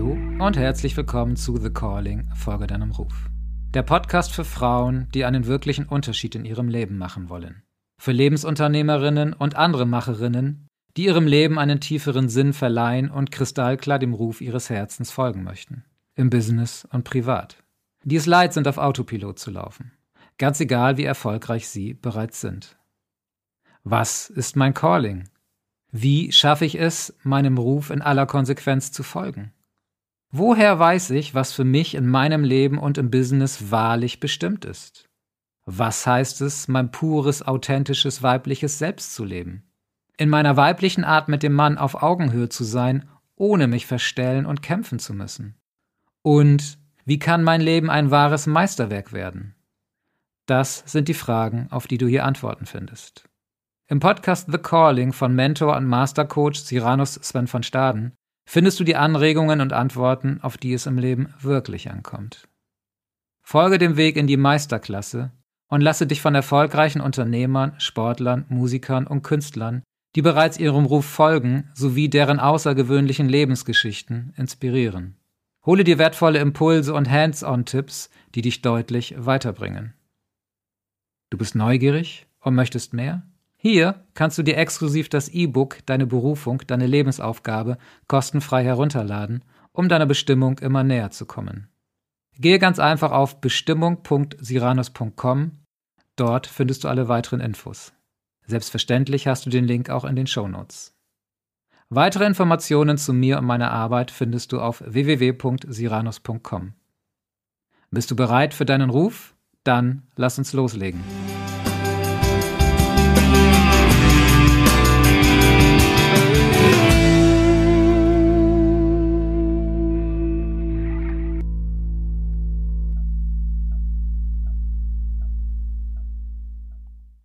und herzlich willkommen zu The Calling, Folge deinem Ruf. Der Podcast für Frauen, die einen wirklichen Unterschied in ihrem Leben machen wollen. Für Lebensunternehmerinnen und andere Macherinnen, die ihrem Leben einen tieferen Sinn verleihen und kristallklar dem Ruf ihres Herzens folgen möchten. Im Business und privat. Die es leid sind, auf Autopilot zu laufen. Ganz egal, wie erfolgreich sie bereits sind. Was ist mein Calling? Wie schaffe ich es, meinem Ruf in aller Konsequenz zu folgen? Woher weiß ich, was für mich in meinem Leben und im Business wahrlich bestimmt ist? Was heißt es, mein pures, authentisches, weibliches Selbst zu leben? In meiner weiblichen Art mit dem Mann auf Augenhöhe zu sein, ohne mich verstellen und kämpfen zu müssen? Und wie kann mein Leben ein wahres Meisterwerk werden? Das sind die Fragen, auf die du hier Antworten findest. Im Podcast The Calling von Mentor und Mastercoach Cyrano Sven von Staden findest du die Anregungen und Antworten, auf die es im Leben wirklich ankommt. Folge dem Weg in die Meisterklasse und lasse dich von erfolgreichen Unternehmern, Sportlern, Musikern und Künstlern, die bereits ihrem Ruf folgen, sowie deren außergewöhnlichen Lebensgeschichten inspirieren. Hole dir wertvolle Impulse und Hands-on-Tipps, die dich deutlich weiterbringen. Du bist neugierig und möchtest mehr? Hier kannst du dir exklusiv das E-Book Deine Berufung, deine Lebensaufgabe kostenfrei herunterladen, um deiner Bestimmung immer näher zu kommen. Gehe ganz einfach auf bestimmung.siranus.com. Dort findest du alle weiteren Infos. Selbstverständlich hast du den Link auch in den Show Notes. Weitere Informationen zu mir und meiner Arbeit findest du auf www.siranus.com. Bist du bereit für deinen Ruf? Dann lass uns loslegen.